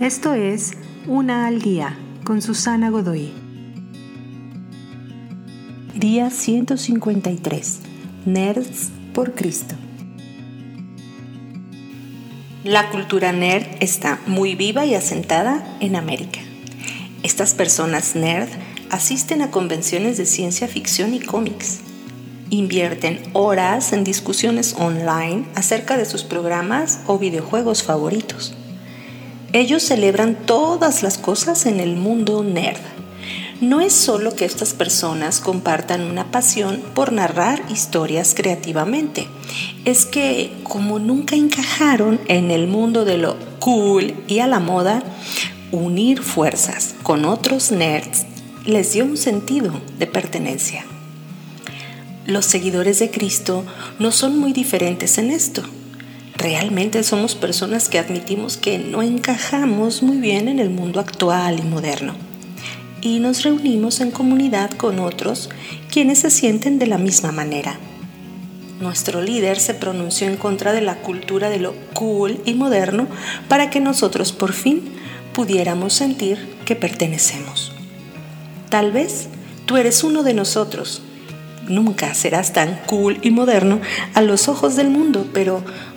Esto es Una al Día con Susana Godoy. Día 153. Nerds por Cristo. La cultura nerd está muy viva y asentada en América. Estas personas nerd asisten a convenciones de ciencia ficción y cómics. Invierten horas en discusiones online acerca de sus programas o videojuegos favoritos ellos celebran todas las cosas en el mundo nerd. No es solo que estas personas compartan una pasión por narrar historias creativamente, es que como nunca encajaron en el mundo de lo cool y a la moda, unir fuerzas con otros nerds les dio un sentido de pertenencia. Los seguidores de Cristo no son muy diferentes en esto realmente somos personas que admitimos que no encajamos muy bien en el mundo actual y moderno. Y nos reunimos en comunidad con otros quienes se sienten de la misma manera. Nuestro líder se pronunció en contra de la cultura de lo cool y moderno para que nosotros por fin pudiéramos sentir que pertenecemos. Tal vez tú eres uno de nosotros. Nunca serás tan cool y moderno a los ojos del mundo, pero